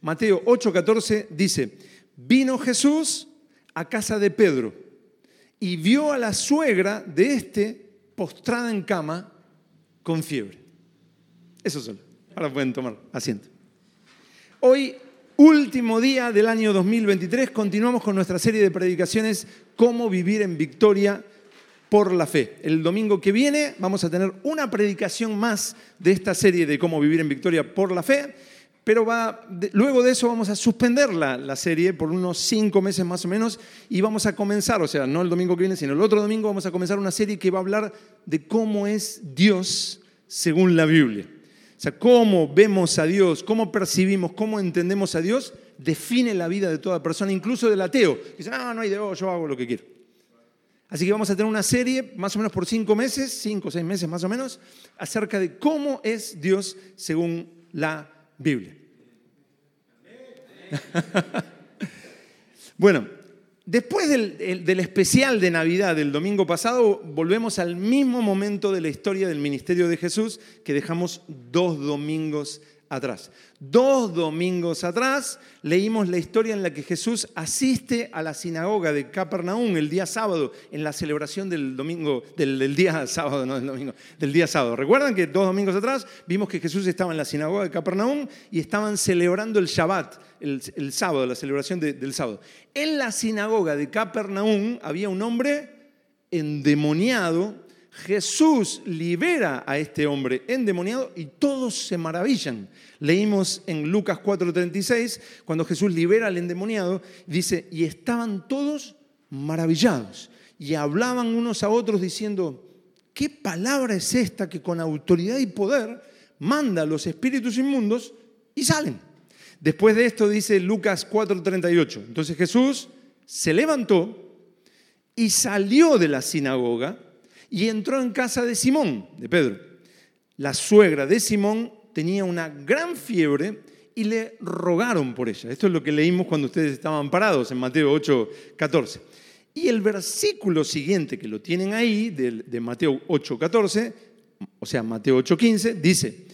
Mateo 8:14 dice, vino Jesús a casa de Pedro y vio a la suegra de este postrada en cama con fiebre. Eso solo. Ahora pueden tomar asiento. Hoy, último día del año 2023, continuamos con nuestra serie de predicaciones Cómo vivir en victoria por la fe. El domingo que viene vamos a tener una predicación más de esta serie de Cómo vivir en victoria por la fe pero va, luego de eso vamos a suspender la, la, serie por unos cinco meses más o menos y vamos a comenzar, o sea, no el domingo que viene, sino el otro domingo vamos a comenzar una serie que va a hablar de cómo es Dios según la Biblia. O sea, cómo vemos a Dios, cómo percibimos, cómo entendemos a Dios, define la vida de toda persona, incluso del ateo, que dice, no, no hay Dios, yo hago lo que quiero. Así que vamos a tener una serie, más o menos por cinco meses, cinco o seis meses más o menos, acerca de cómo es Dios según la Biblia. bueno, después del, especial de Navidad del domingo pasado, volvemos al mismo momento de la historia del ministerio de Jesús que dejamos dos domingos atrás. Dos domingos atrás leímos la historia en la que Jesús asiste a la sinagoga de Capernaum el día sábado, en la celebración del domingo, del, día sábado, no del domingo, del día sábado. ¿Recuerdan que dos domingos atrás vimos que Jesús estaba en la sinagoga de Capernaum y estaban celebrando el Shabbat, el, sábado, la celebración del sábado? En la sinagoga de Capernaum había un hombre endemoniado Jesús libera a este hombre endemoniado y todos se maravillan. Leímos en Lucas 4:36, cuando Jesús libera al endemoniado, dice, y estaban todos maravillados y hablaban unos a otros diciendo, ¿qué palabra es esta que con autoridad y poder manda a los espíritus inmundos y salen? Después de esto dice Lucas 4:38, entonces Jesús se levantó y salió de la sinagoga y entró en casa de Simón, de Pedro. La suegra de Simón tenía una gran fiebre y le rogaron por ella. Esto es lo que leímos cuando ustedes estaban parados en Mateo 8, 14. Y el versículo siguiente que lo tienen ahí, de, Mateo 8, 14, o sea, Mateo 8, 15, dice,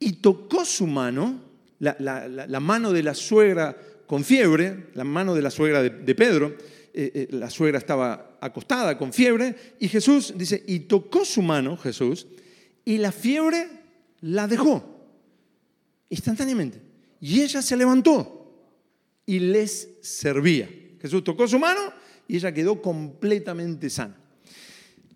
y tocó su mano, la, mano de la suegra con fiebre, la mano de la suegra de Pedro, eh, eh, la suegra estaba acostada con fiebre y Jesús dice, y tocó su mano, Jesús, y la fiebre la dejó instantáneamente. Y ella se levantó y les servía. Jesús tocó su mano y ella quedó completamente sana.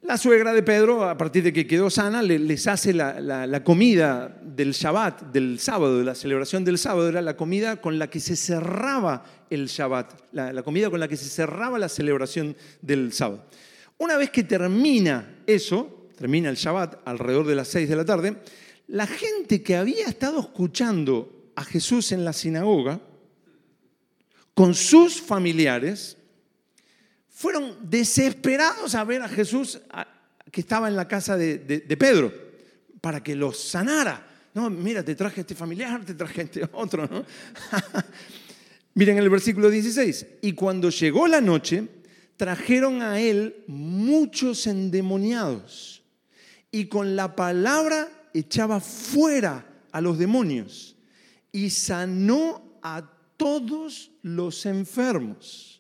La suegra de Pedro, a partir de que quedó sana, les hace la, comida del Shabbat, del sábado, de la celebración del sábado, era la comida con la que se cerraba el Shabbat, la, comida con la que se cerraba la celebración del sábado. Una vez que termina eso, termina el Shabbat alrededor de las seis de la tarde, la gente que había estado escuchando a Jesús en la sinagoga, con sus familiares, fueron desesperados a ver a Jesús que estaba en la casa de, Pedro para que los sanara. No, mira, te traje a este familiar, te traje a este otro. ¿no? Miren el versículo 16. Y cuando llegó la noche, trajeron a él muchos endemoniados y con la palabra echaba fuera a los demonios y sanó a todos los enfermos.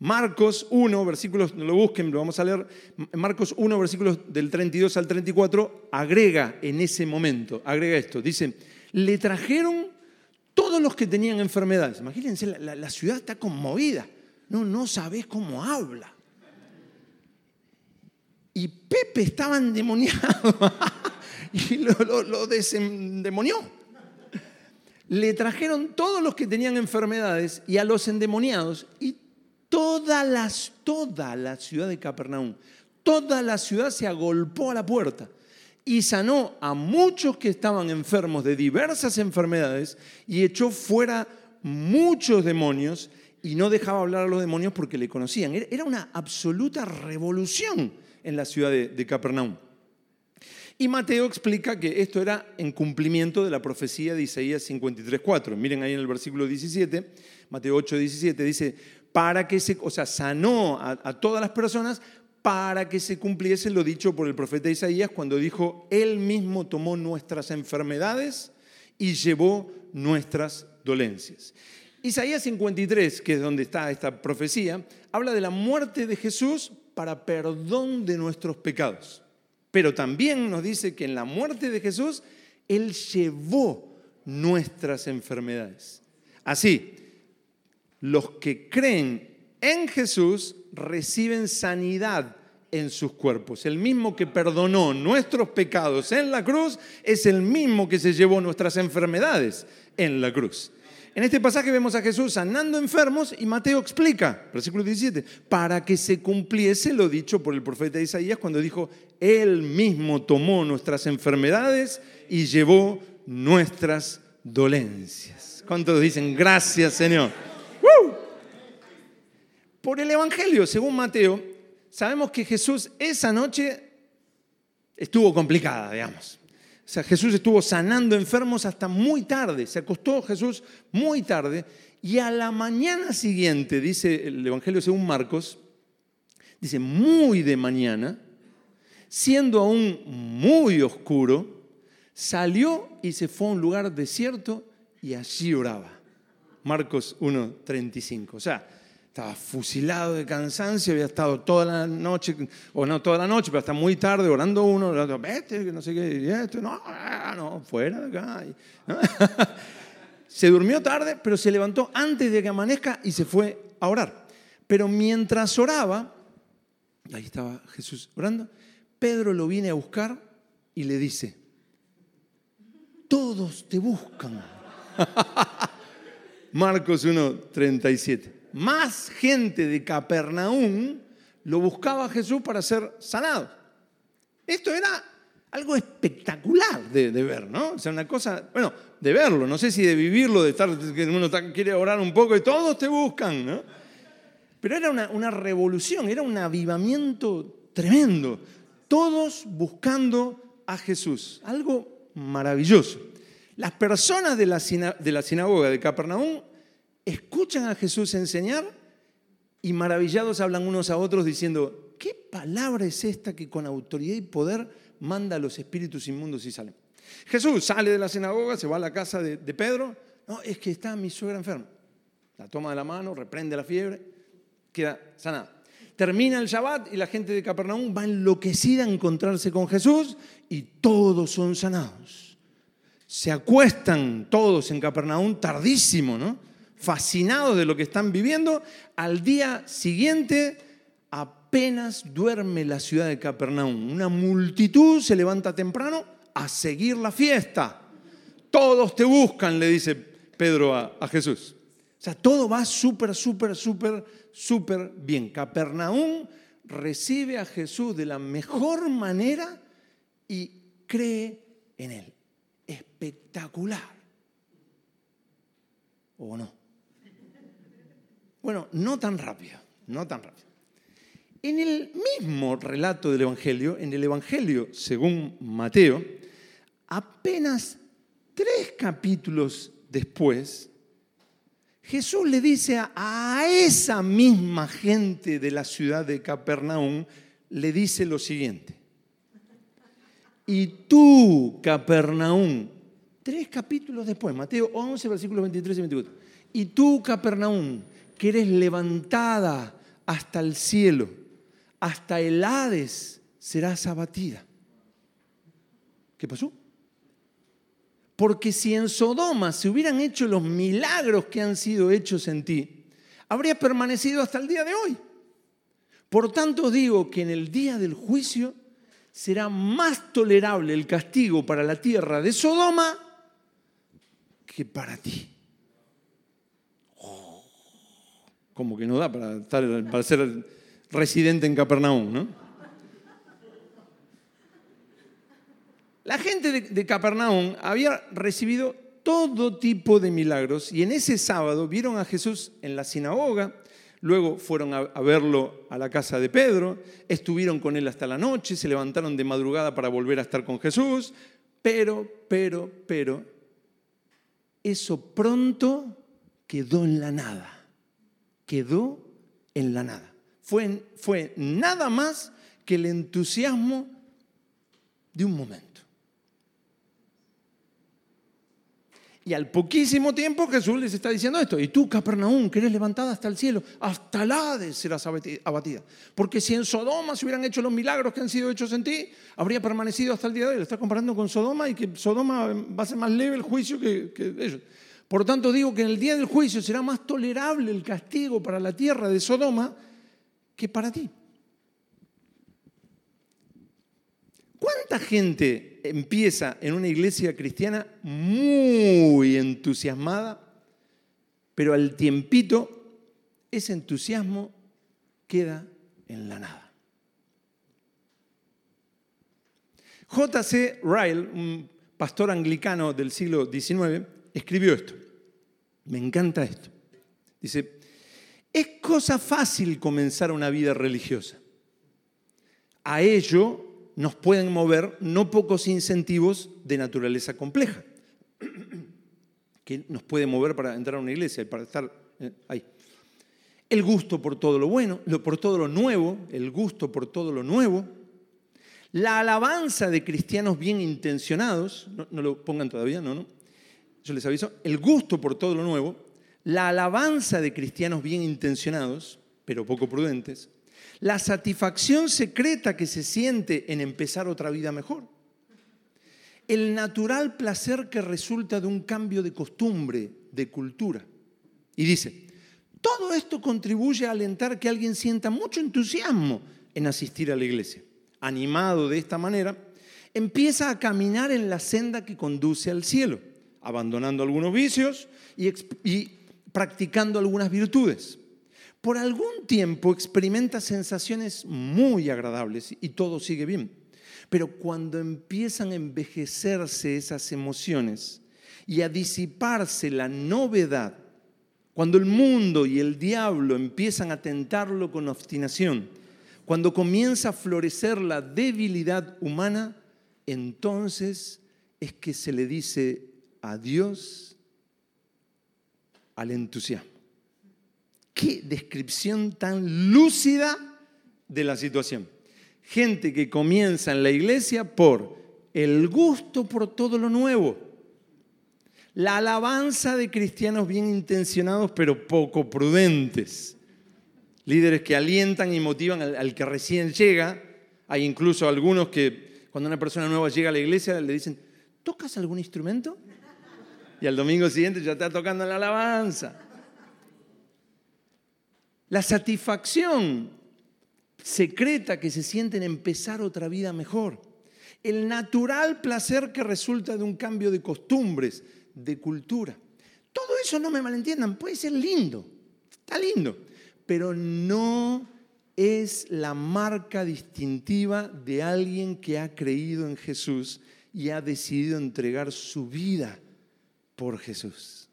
Marcos 1, versículos, no lo busquen, lo vamos a leer. Marcos 1, versículos del 32 al 34, agrega en ese momento, agrega esto. Dice, le trajeron todos los que tenían enfermedades. Imagínense, la, ciudad está conmovida. No, no sabes cómo habla. Y Pepe estaba endemoniado y lo desendemonió. Le trajeron todos los que tenían enfermedades y a los endemoniados y toda, las, toda la ciudad de Capernaum, toda la ciudad se agolpó a la puerta y sanó a muchos que estaban enfermos de diversas enfermedades y echó fuera muchos demonios y no dejaba hablar a los demonios porque le conocían. Era una absoluta revolución en la ciudad de, de Capernaum. Y Mateo explica que esto era en cumplimiento de la profecía de Isaías 53.4. Miren ahí en el versículo 17, Mateo 8, 17, dice, para que se, o sea, sanó a, a todas las personas para que se cumpliese lo dicho por el profeta Isaías cuando dijo, Él mismo tomó nuestras enfermedades y llevó nuestras dolencias. Isaías 53, que es donde está esta profecía, habla de la muerte de Jesús para perdón de nuestros pecados. Pero también nos dice que en la muerte de Jesús, Él llevó nuestras enfermedades. Así, los que creen en Jesús reciben sanidad en sus cuerpos. El mismo que perdonó nuestros pecados en la cruz es el mismo que se llevó nuestras enfermedades en la cruz. En este pasaje vemos a Jesús sanando enfermos y Mateo explica, versículo 17, para que se cumpliese lo dicho por el profeta Isaías cuando dijo, Él mismo tomó nuestras enfermedades y llevó nuestras dolencias. ¿Cuántos dicen gracias Señor? Por el Evangelio, según Mateo, sabemos que Jesús esa noche estuvo complicada, digamos. O sea, Jesús estuvo sanando enfermos hasta muy tarde. Se acostó Jesús muy tarde y a la mañana siguiente, dice el Evangelio según Marcos, dice muy de mañana, siendo aún muy oscuro, salió y se fue a un lugar desierto y allí oraba. Marcos 1.35. O sea, estaba fusilado de cansancio, había estado toda la noche, o no toda la noche, pero hasta muy tarde orando uno, otro, vete, no sé qué, esto, no, no, fuera de acá. se durmió tarde, pero se levantó antes de que amanezca y se fue a orar. Pero mientras oraba, ahí estaba Jesús orando, Pedro lo viene a buscar y le dice, todos te buscan. Marcos 1.37 más gente de Capernaum lo buscaba a Jesús para ser sanado. Esto era algo espectacular de, ver, ¿no? O sea, una cosa, bueno, de verlo, no sé si de vivirlo, de estar, que uno quiere orar un poco y todos te buscan, ¿no? Pero era una, revolución, era un avivamiento tremendo. Todos buscando a Jesús, algo maravilloso. Las personas de la sinagoga de Capernaum escuchan a Jesús enseñar y maravillados hablan unos a otros diciendo, ¿qué palabra es esta que con autoridad y poder manda a los espíritus inmundos y salen? Jesús sale de la sinagoga, se va a la casa de, Pedro, no, es que está mi suegra enferma. La toma de la mano, reprende la fiebre, queda sanada. Termina el Shabbat y la gente de Capernaum va enloquecida a encontrarse con Jesús y todos son sanados. Se acuestan todos en Capernaum tardísimo, ¿no? Fascinados de lo que están viviendo, al día siguiente apenas duerme la ciudad de Capernaum. Una multitud se levanta temprano a seguir la fiesta. Todos te buscan, le dice Pedro a, Jesús. O sea, todo va súper, súper, súper, súper bien. Capernaum recibe a Jesús de la mejor manera y cree en él. Espectacular. ¿O no? Bueno, no tan rápido, no tan rápido. En el mismo relato del Evangelio, en el Evangelio según Mateo, apenas tres capítulos después, Jesús le dice a, esa misma gente de la ciudad de Capernaum, le dice lo siguiente. Y tú, Capernaum, tres capítulos después, Mateo 11, versículos 23 y 24. Y tú, Capernaum, que eres levantada hasta el cielo, hasta el Hades serás abatida. ¿Qué pasó? Porque si en Sodoma se hubieran hecho los milagros que han sido hechos en ti, habría permanecido hasta el día de hoy. Por tanto digo que en el día del juicio será más tolerable el castigo para la tierra de Sodoma que para ti. Como que no da para, estar, para ser residente en Capernaum, ¿no? La gente de, de Capernaum había recibido todo tipo de milagros y en ese sábado vieron a Jesús en la sinagoga, luego fueron a, a, verlo a la casa de Pedro, estuvieron con él hasta la noche, se levantaron de madrugada para volver a estar con Jesús, pero, pero, pero, eso pronto quedó en la nada quedó en la nada. Fue, fue nada más que el entusiasmo de un momento. Y al poquísimo tiempo Jesús les está diciendo esto. Y tú, Capernaum, que eres levantada hasta el cielo, hasta la Hades serás abatida. Porque si en Sodoma se hubieran hecho los milagros que han sido hechos en ti, habría permanecido hasta el día de hoy. Lo está comparando con Sodoma y que Sodoma va a ser más leve el juicio que, que ellos. Por tanto, digo que en el día del juicio será más tolerable el castigo para la tierra de Sodoma que para ti. ¿Cuánta gente empieza en una iglesia cristiana muy entusiasmada, pero al tiempito ese entusiasmo queda en la nada? J.C. Ryle, un pastor anglicano del siglo XIX, escribió esto. Me encanta esto. Dice, es cosa fácil comenzar una vida religiosa. A ello nos pueden mover no pocos incentivos de naturaleza compleja, que nos puede mover para entrar a una iglesia, para estar eh, ahí. El gusto por todo lo bueno, por todo lo nuevo, el gusto por todo lo nuevo, la alabanza de cristianos bien intencionados, no, no lo pongan todavía, no, no, yo les aviso, el gusto por todo lo nuevo, la alabanza de cristianos bien intencionados, pero poco prudentes, la satisfacción secreta que se siente en empezar otra vida mejor, el natural placer que resulta de un cambio de costumbre, de cultura. Y dice, todo esto contribuye a alentar que alguien sienta mucho entusiasmo en asistir a la iglesia. Animado de esta manera, empieza a caminar en la senda que conduce al cielo, abandonando algunos vicios y, practicando algunas virtudes por algún tiempo experimenta sensaciones muy agradables y todo sigue bien. Pero cuando empiezan a envejecerse esas emociones y a disiparse la novedad, cuando el mundo y el diablo empiezan a tentarlo con obstinación, cuando comienza a florecer la debilidad humana, entonces es que se le dice adiós al entusiasmo. Qué descripción tan lúcida de la situación. Gente que comienza en la iglesia por el gusto por todo lo nuevo, la alabanza de cristianos bien intencionados pero poco prudentes, líderes que alientan y motivan al, que recién llega. Hay incluso algunos que cuando una persona nueva llega a la iglesia le dicen, ¿tocas algún instrumento? Y al domingo siguiente ya está tocando la alabanza. La satisfacción secreta que se siente en empezar otra vida mejor. El natural placer que resulta de un cambio de costumbres, de cultura. Todo eso no me malentiendan, puede ser lindo, está lindo, pero no es la marca distintiva de alguien que ha creído en Jesús y ha decidido entregar su vida por Jesús.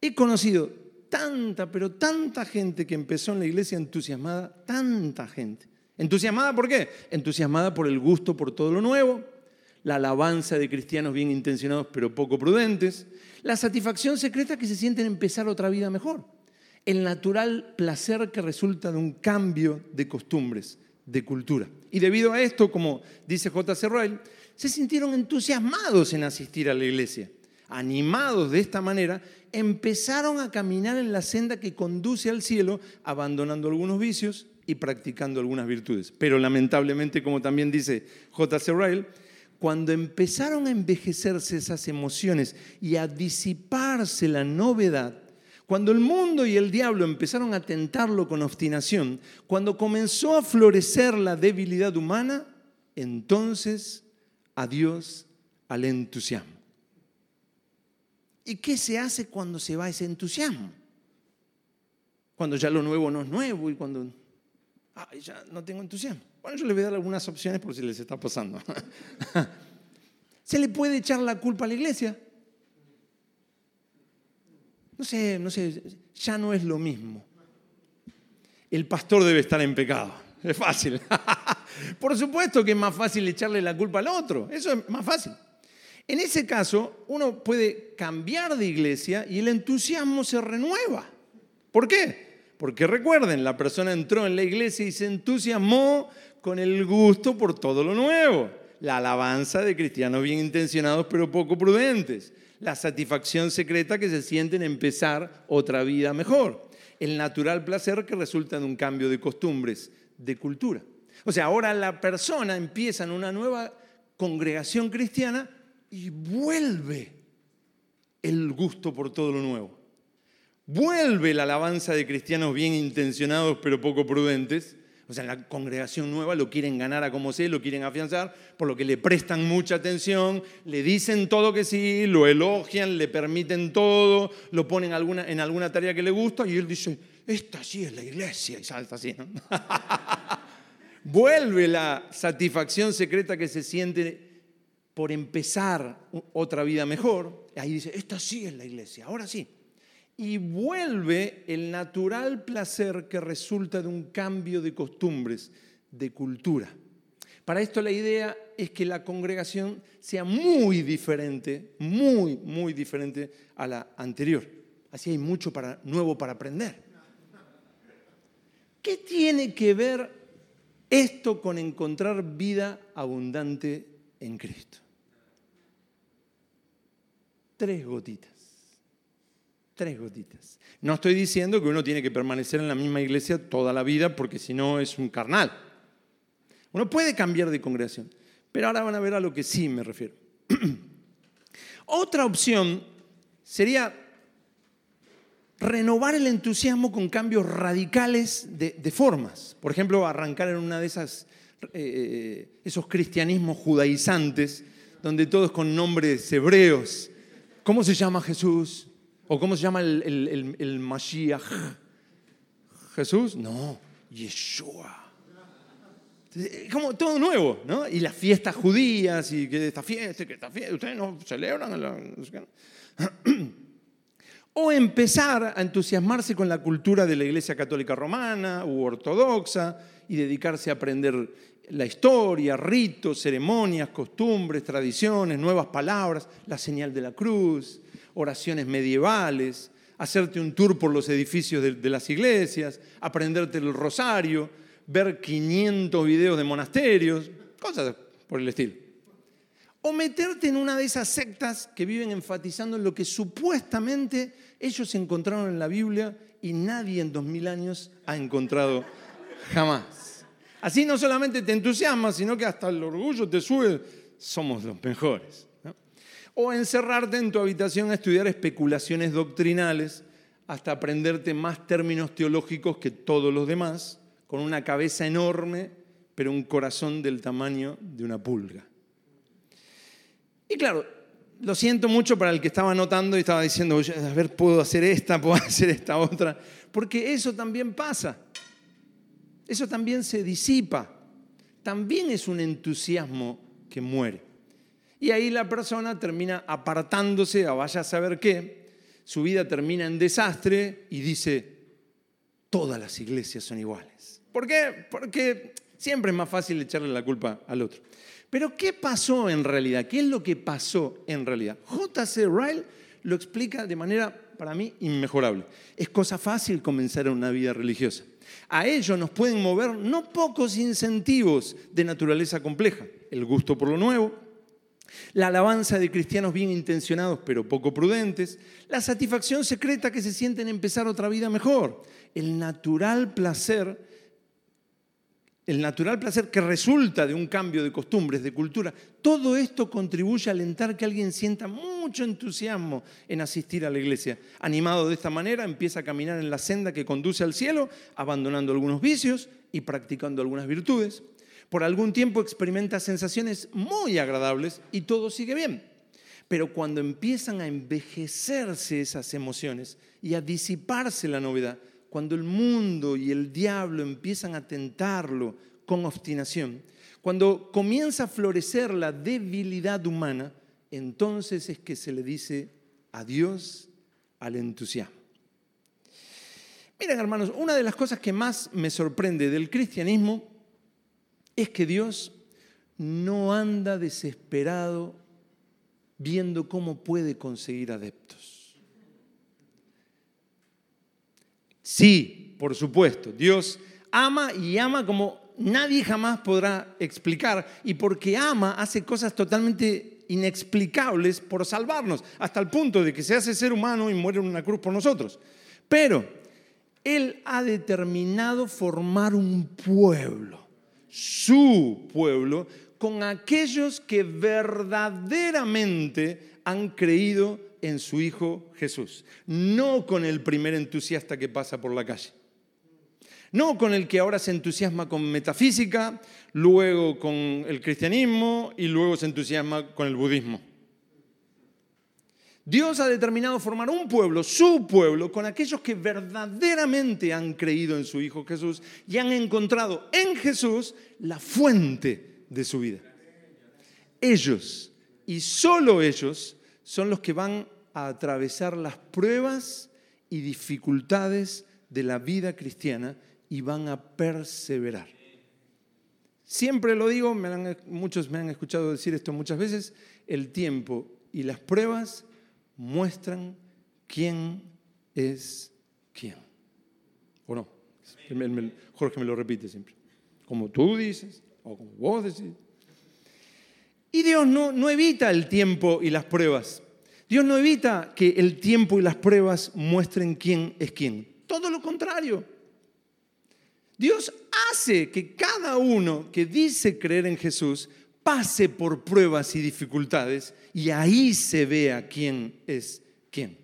He conocido tanta, pero tanta gente que empezó en la iglesia entusiasmada, tanta gente. ¿Entusiasmada por qué? Entusiasmada por el gusto por todo lo nuevo, la alabanza de cristianos bien intencionados pero poco prudentes, la satisfacción secreta que se sienten empezar otra vida mejor, el natural placer que resulta de un cambio de costumbres, de cultura. Y debido a esto, como dice J.C. Royal, se sintieron entusiasmados en asistir a la iglesia. Animados de esta manera, empezaron a caminar en la senda que conduce al cielo, abandonando algunos vicios y practicando algunas virtudes. Pero lamentablemente, como también dice J.C. Ryle, cuando empezaron a envejecerse esas emociones y a disiparse la novedad, cuando el mundo y el diablo empezaron a tentarlo con obstinación, cuando comenzó a florecer la debilidad humana, entonces adiós al entusiasmo. ¿Y qué se hace cuando se va ese entusiasmo? Cuando ya lo nuevo no es nuevo y cuando ya no tengo entusiasmo. Bueno, yo les voy a dar algunas opciones por si les está pasando. ¿Se le puede echar la culpa a la iglesia? No sé, no sé, ya no es lo mismo. El pastor debe estar en pecado. Es fácil. Por supuesto que es más fácil echarle la culpa al otro. Eso es más fácil. En ese caso, uno puede cambiar de iglesia y el entusiasmo se renueva. ¿Por qué? Porque recuerden, la persona entró en la iglesia y se entusiasmó con el gusto por todo lo nuevo. La alabanza de cristianos bien intencionados pero poco prudentes. la satisfacción secreta que se siente en empezar otra vida mejor, el natural placer que resulta de un cambio de costumbres, de cultura. O sea, ahora la persona empieza en una nueva congregación cristiana y vuelve el gusto por todo lo nuevo. Vuelve la alabanza de cristianos bien intencionados pero poco prudentes o sea, en la congregación nueva lo quieren ganar a como sea, lo quieren afianzar, por lo que le prestan mucha atención, le dicen todo que sí, lo elogian, le permiten todo, lo ponen alguna, en alguna tarea que le gusta y él dice, esta sí es la iglesia, y salta así. ¿no? Vuelve la satisfacción secreta que se siente por empezar otra vida mejor. Ahí dice, esta sí es la iglesia, ahora sí y vuelve el natural placer que resulta de un cambio de costumbres, de cultura. Para esto la idea es que la congregación sea muy diferente, muy, muy diferente a la anterior. Así hay mucho para, nuevo para aprender. ¿Qué tiene que ver esto con encontrar vida abundante en Cristo? Tres gotitas. Tres gotitas. No estoy diciendo que uno tiene que permanecer en la misma iglesia toda la vida porque si no es un carnal. Uno puede cambiar de congregación, pero ahora van a ver a lo que sí me refiero. Otra opción sería renovar el entusiasmo con cambios radicales de, formas. Por ejemplo, arrancar en una de esas, eh, eh, esos cristianismos judaizantes, donde todos con nombres hebreos. ¿Cómo se llama Jesús? ¿O cómo se llama el, el, Mashiach? ¿Jesús? No, Yeshua. Como todo nuevo, ¿no? Y las fiestas judías, y que esta fiesta, que esta fiesta, ustedes no celebran. O empezar a entusiasmarse con la cultura de la Iglesia Católica Romana u Ortodoxa y dedicarse a aprender la historia, ritos, ceremonias, costumbres, tradiciones, nuevas palabras, la señal de la cruz, oraciones medievales, hacerte un tour por los edificios de, las iglesias, aprenderte el rosario, ver 500 videos de monasterios, cosas por el estilo. O meterte en una de esas sectas que viven enfatizando en lo que supuestamente ellos encontraron en la Biblia y nadie en dos mil años ha encontrado jamás. Así no solamente te entusiasma, sino que hasta el orgullo te sube, somos los mejores o encerrarte en tu habitación a estudiar especulaciones doctrinales hasta aprenderte más términos teológicos que todos los demás, con una cabeza enorme, pero un corazón del tamaño de una pulga. Y claro, lo siento mucho para el que estaba notando y estaba diciendo, a ver, puedo hacer esta, puedo hacer esta otra, porque eso también pasa, eso también se disipa, también es un entusiasmo que muere. Y ahí la persona termina apartándose a vaya a saber qué, su vida termina en desastre y dice, todas las iglesias son iguales. ¿Por qué? Porque siempre es más fácil echarle la culpa al otro. Pero ¿qué pasó en realidad? ¿Qué es lo que pasó en realidad? J.C. Ryle lo explica de manera, para mí, inmejorable. Es cosa fácil comenzar una vida religiosa. A ello nos pueden mover no pocos incentivos de naturaleza compleja. El gusto por lo nuevo, la alabanza de cristianos bien intencionados pero poco prudentes, la satisfacción secreta que se sienten empezar otra vida mejor, el natural placer, el natural placer que resulta de un cambio de costumbres, de cultura, todo esto contribuye a alentar que alguien sienta mucho entusiasmo en asistir a la iglesia. Animado de esta manera, empieza a caminar en la senda que conduce al cielo, abandonando algunos vicios y practicando algunas virtudes por algún tiempo experimenta sensaciones muy agradables y todo sigue bien. Pero cuando empiezan a envejecerse esas emociones y a disiparse la novedad, cuando el mundo y el diablo empiezan a tentarlo con obstinación, cuando comienza a florecer la debilidad humana, entonces es que se le dice adiós al entusiasmo. Miren hermanos, una de las cosas que más me sorprende del cristianismo es que Dios no anda desesperado viendo cómo puede conseguir adeptos. Sí, por supuesto, Dios ama y ama como nadie jamás podrá explicar y porque ama hace cosas totalmente inexplicables por salvarnos, hasta el punto de que se hace ser humano y muere en una cruz por nosotros. Pero Él ha determinado formar un pueblo, su pueblo, con aquellos que verdaderamente han creído en su Hijo Jesús, no con el primer entusiasta que pasa por la calle. No con el que ahora se entusiasma con metafísica, luego con el cristianismo y luego se entusiasma con el budismo. Dios ha determinado formar un pueblo, su pueblo, con aquellos que verdaderamente han creído en su Hijo Jesús y han encontrado en Jesús la fuente de su vida. Ellos, y solo ellos, son los que van a atravesar las pruebas y dificultades de la vida cristiana y van a perseverar. Siempre lo digo, muchos me han escuchado decir esto muchas veces, el tiempo y las pruebas muestran quién es quién. ¿O no? Jorge me lo repite siempre. Como tú dices, o como vos decís. Y Dios no, no evita el tiempo y las pruebas. Dios no evita que el tiempo y las pruebas muestren quién es quién. Todo lo contrario. Dios hace que cada uno que dice creer en Jesús pase por pruebas y dificultades y ahí se vea quién es quién.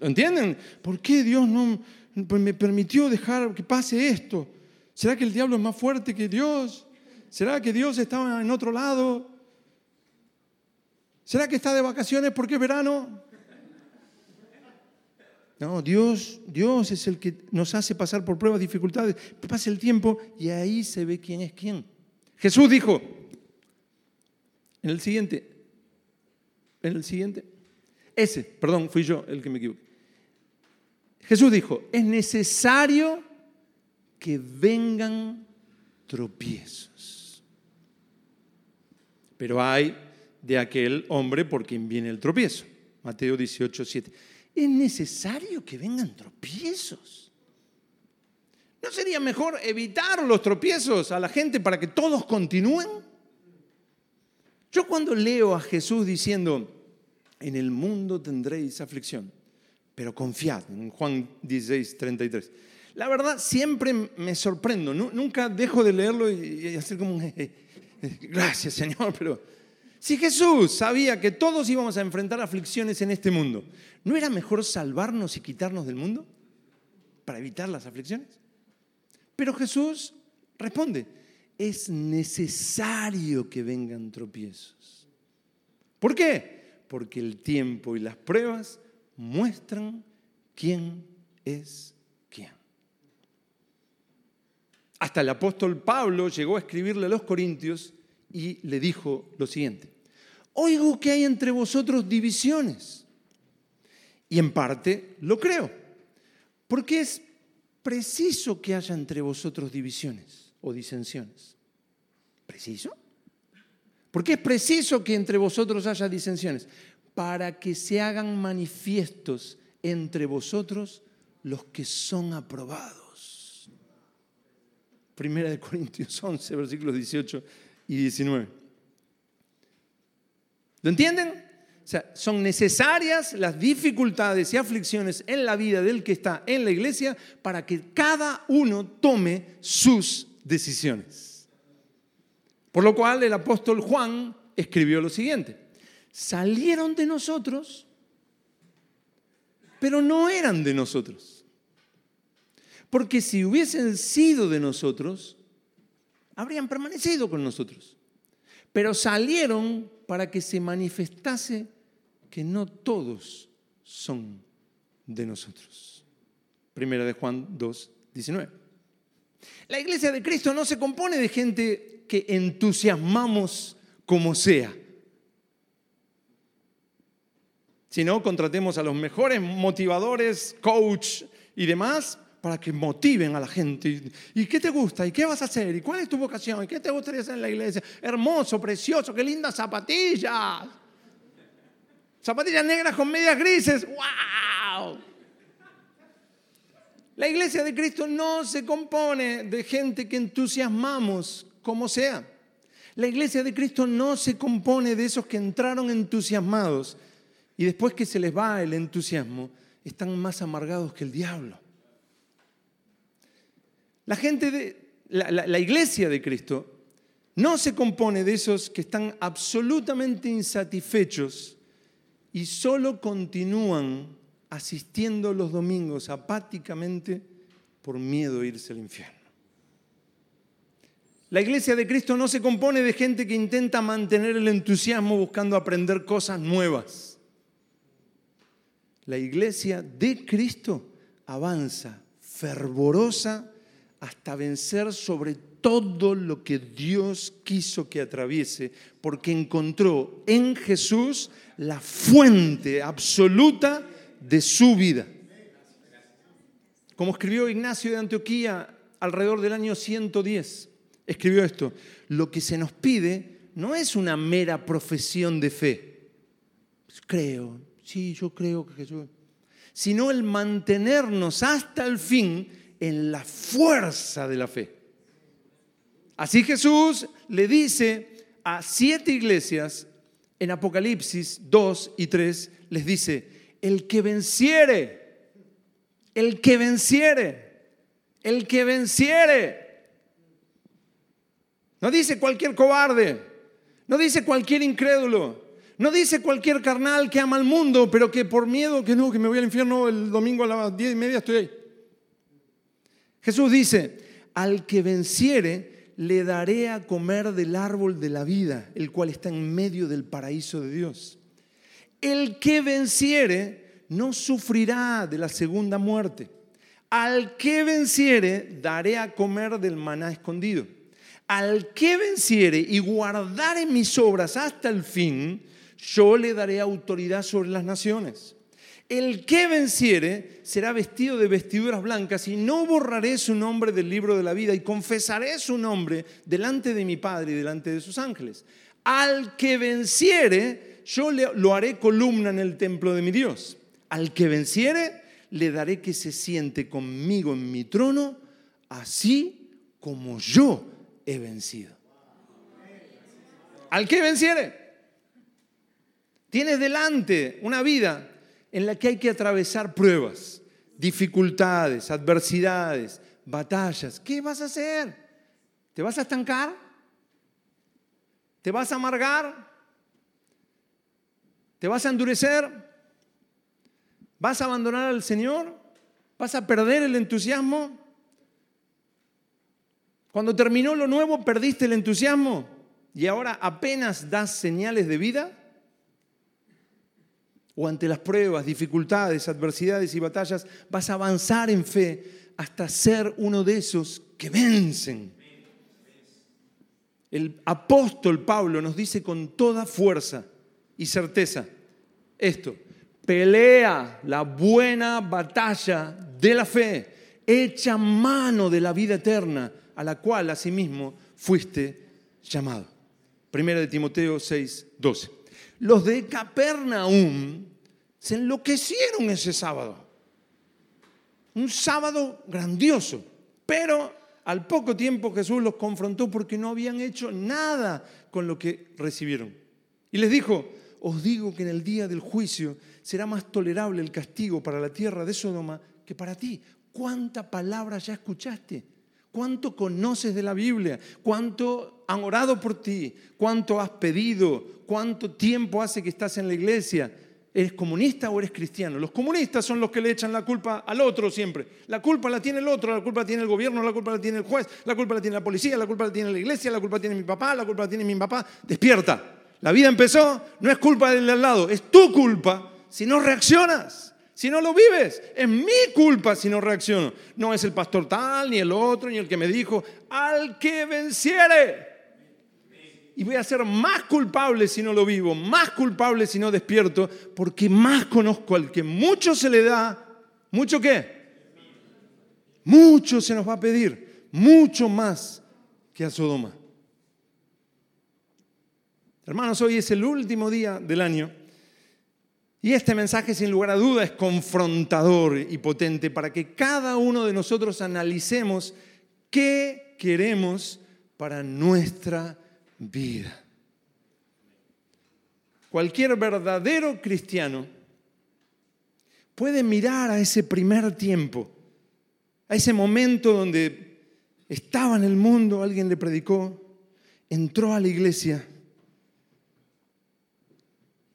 ¿Entienden? ¿Por qué Dios no me permitió dejar que pase esto? ¿Será que el diablo es más fuerte que Dios? ¿Será que Dios estaba en otro lado? ¿Será que está de vacaciones porque es verano? No, Dios, Dios es el que nos hace pasar por pruebas, dificultades. Pasa el tiempo y ahí se ve quién es quién. Jesús dijo, en el siguiente, en el siguiente, ese, perdón, fui yo el que me equivoqué. Jesús dijo, es necesario que vengan tropiezos. Pero hay de aquel hombre por quien viene el tropiezo. Mateo 18, 7 es necesario que vengan tropiezos. ¿No sería mejor evitar los tropiezos a la gente para que todos continúen? Yo cuando leo a Jesús diciendo, en el mundo tendréis aflicción, pero confiad, en Juan 16, 33. La verdad, siempre me sorprendo, nunca dejo de leerlo y hacer como un, gracias Señor, pero si Jesús sabía que todos íbamos a enfrentar aflicciones en este mundo, ¿no era mejor salvarnos y quitarnos del mundo para evitar las aflicciones? Pero Jesús responde, es necesario que vengan tropiezos. ¿Por qué? Porque el tiempo y las pruebas muestran quién es quién. Hasta el apóstol Pablo llegó a escribirle a los Corintios y le dijo lo siguiente, oigo que hay entre vosotros divisiones. Y en parte lo creo, porque es preciso que haya entre vosotros divisiones o disensiones. ¿Preciso? Porque es preciso que entre vosotros haya disensiones, para que se hagan manifiestos entre vosotros los que son aprobados. Primera de Corintios 11, versículos 18 y 19. ¿Lo entienden? O sea, son necesarias las dificultades y aflicciones en la vida del que está en la iglesia para que cada uno tome sus decisiones. Por lo cual el apóstol Juan escribió lo siguiente. Salieron de nosotros, pero no eran de nosotros. Porque si hubiesen sido de nosotros, habrían permanecido con nosotros. Pero salieron para que se manifestase que no todos son de nosotros. Primera de Juan 2, 19. La iglesia de Cristo no se compone de gente que entusiasmamos como sea. Si no, contratemos a los mejores motivadores, coach y demás para que motiven a la gente. ¿Y qué te gusta? ¿Y qué vas a hacer? ¿Y cuál es tu vocación? ¿Y qué te gustaría hacer en la iglesia? Hermoso, precioso, qué lindas zapatillas. Zapatillas negras con medias grises. ¡Wow! La iglesia de Cristo no se compone de gente que entusiasmamos como sea. La iglesia de Cristo no se compone de esos que entraron entusiasmados y después que se les va el entusiasmo, están más amargados que el diablo. La gente de la, iglesia de Cristo no se compone de esos que están absolutamente insatisfechos y solo continúan asistiendo los domingos apáticamente por miedo a irse al infierno. La iglesia de Cristo no se compone de gente que intenta mantener el entusiasmo buscando aprender cosas nuevas. La iglesia de Cristo avanza fervorosa hasta vencer sobre todo lo que Dios quiso que atraviese, porque encontró en Jesús la fuente absoluta de su vida. Como escribió Ignacio de Antioquía alrededor del año 110, escribió esto, lo que se nos pide no es una mera profesión de fe. Creo, sí, yo creo que Jesús, sino el mantenernos hasta el fin en la fuerza de la fe. Así Jesús le dice a siete iglesias en Apocalipsis 2 y 3, les dice, el que venciere, el que venciere, el que venciere. No dice cualquier cobarde, no dice cualquier incrédulo, no dice cualquier carnal que ama al mundo, pero que por miedo que no, que me voy al infierno el domingo a las diez y media estoy ahí. Jesús dice, al que venciere, le daré a comer del árbol de la vida, el cual está en medio del paraíso de Dios. El que venciere no sufrirá de la segunda muerte. Al que venciere, daré a comer del maná escondido. Al que venciere y guardare mis obras hasta el fin, yo le daré autoridad sobre las naciones el que venciere será vestido de vestiduras blancas y no borraré su nombre del libro de la vida y confesaré su nombre delante de mi Padre y delante de sus ángeles. Al que venciere, yo lo haré columna en el templo de mi Dios. Al que venciere, le daré que se siente conmigo en mi trono, así como yo he vencido. Al que venciere, tienes delante una vida en la que hay que atravesar pruebas, dificultades, adversidades, batallas. ¿Qué vas a hacer? ¿Te vas a estancar? ¿Te vas a amargar? ¿Te vas a endurecer? ¿Vas a abandonar al Señor? ¿Vas a perder el entusiasmo? Cuando terminó lo nuevo, perdiste el entusiasmo y ahora apenas das señales de vida o ante las pruebas, dificultades, adversidades y batallas, vas a avanzar en fe hasta ser uno de esos que vencen. El apóstol Pablo nos dice con toda fuerza y certeza esto, pelea la buena batalla de la fe, echa mano de la vida eterna a la cual asimismo fuiste llamado. Primera de Timoteo 6, 12. Los de Capernaum se enloquecieron ese sábado. Un sábado grandioso. Pero al poco tiempo Jesús los confrontó porque no habían hecho nada con lo que recibieron. Y les dijo, os digo que en el día del juicio será más tolerable el castigo para la tierra de Sodoma que para ti. ¿Cuánta palabra ya escuchaste? ¿Cuánto conoces de la Biblia? ¿Cuánto han orado por ti? ¿Cuánto has pedido? ¿Cuánto tiempo hace que estás en la iglesia? ¿Eres comunista o eres cristiano? Los comunistas son los que le echan la culpa al otro siempre. La culpa la tiene el otro, la culpa la tiene el gobierno, la culpa la tiene el juez, la culpa la tiene la policía, la culpa la tiene la iglesia, la culpa la tiene mi papá, la culpa la tiene mi papá. Despierta. La vida empezó, no es culpa del al lado, es tu culpa si no reaccionas, si no lo vives. Es mi culpa si no reacciono. No es el pastor tal, ni el otro, ni el que me dijo, al que venciere y voy a ser más culpable si no lo vivo, más culpable si no despierto, porque más conozco al que mucho se le da, mucho qué? Mucho se nos va a pedir, mucho más que a Sodoma. Hermanos, hoy es el último día del año y este mensaje sin lugar a duda es confrontador y potente para que cada uno de nosotros analicemos qué queremos para nuestra vida. Cualquier verdadero cristiano puede mirar a ese primer tiempo, a ese momento donde estaba en el mundo, alguien le predicó, entró a la iglesia.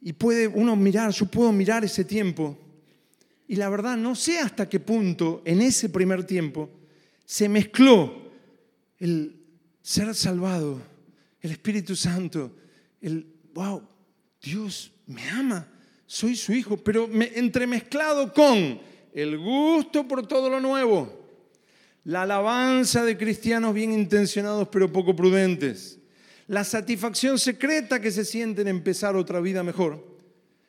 Y puede uno mirar, yo puedo mirar ese tiempo. Y la verdad, no sé hasta qué punto en ese primer tiempo se mezcló el ser salvado, el Espíritu Santo, el, wow, Dios me ama, soy su hijo, pero me, entremezclado con el gusto por todo lo nuevo, la alabanza de cristianos bien intencionados pero poco prudentes, la satisfacción secreta que se siente en empezar otra vida mejor,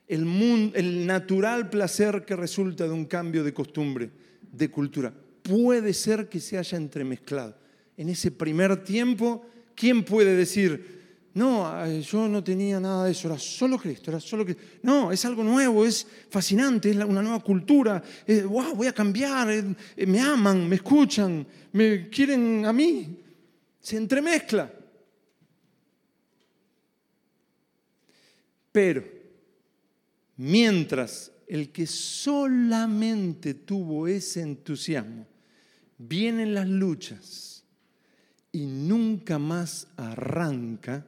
el, mundo, el natural placer que resulta de un cambio de costumbre, de cultura. Puede ser que se haya entremezclado. En ese primer tiempo, ¿quién puede decir, no, yo no tenía nada de eso, era solo Cristo, era solo Cristo. No, es algo nuevo, es fascinante, es una nueva cultura. wow, voy a cambiar, eh, me aman, me escuchan, me quieren a mí. Se entremezcla. Pero, mientras el que solamente tuvo ese entusiasmo, vienen las luchas y nunca más arranca,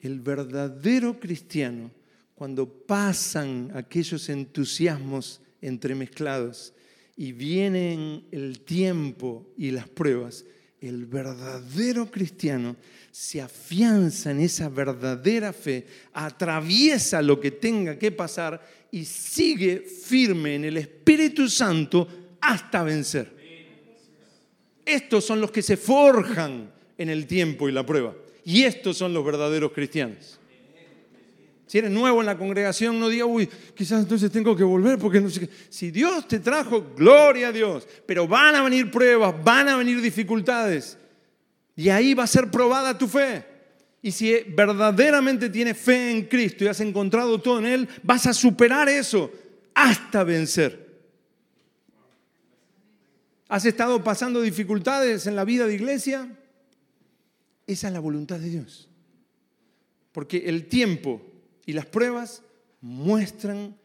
el verdadero cristiano, cuando pasan aquellos entusiasmos entremezclados y vienen el tiempo y las pruebas, el verdadero cristiano se afianza en esa verdadera fe, atraviesa lo que tenga que pasar y sigue firme en el Espíritu Santo hasta vencer. Estos son los que se forjan en el tiempo y la prueba. Y estos son los verdaderos cristianos. Si eres nuevo en la congregación, no digas, uy, quizás entonces tengo que volver porque no sé qué. Si Dios te trajo, gloria a Dios. Pero van a venir pruebas, van a venir dificultades. Y ahí va a ser probada tu fe. Y si verdaderamente tienes fe en Cristo y has encontrado todo en Él, vas a superar eso hasta vencer. ¿Has estado pasando dificultades en la vida de iglesia? Esa es la voluntad de Dios. Porque el tiempo y las pruebas muestran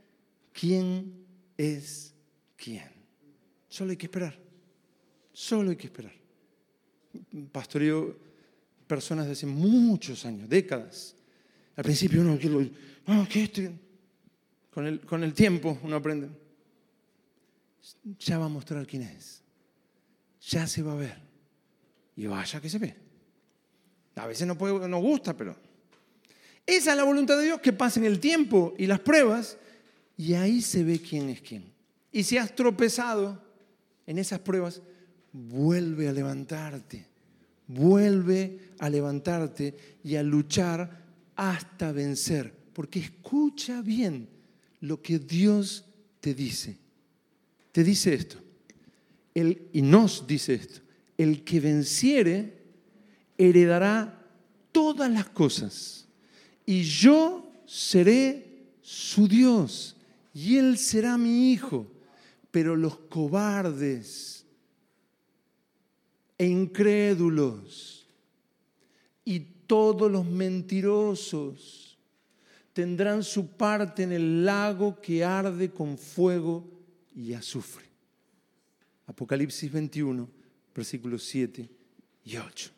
quién es quién. Solo hay que esperar. Solo hay que esperar. Pastoreo personas de hace muchos años, décadas. Al principio uno, oh, ¿qué este? Con con el tiempo uno aprende. Ya va a mostrar quién es. Ya se va a ver. Y vaya que se ve. A veces no, puede, no gusta, pero esa es la voluntad de Dios, que pasen el tiempo y las pruebas y ahí se ve quién es quién. Y si has tropezado en esas pruebas, vuelve a levantarte, vuelve a levantarte y a luchar hasta vencer, porque escucha bien lo que Dios te dice. Te dice esto, y nos dice esto, el que venciere heredará todas las cosas y yo seré su Dios y él será mi hijo. Pero los cobardes e incrédulos y todos los mentirosos tendrán su parte en el lago que arde con fuego y azufre. Apocalipsis 21, versículos 7 y 8.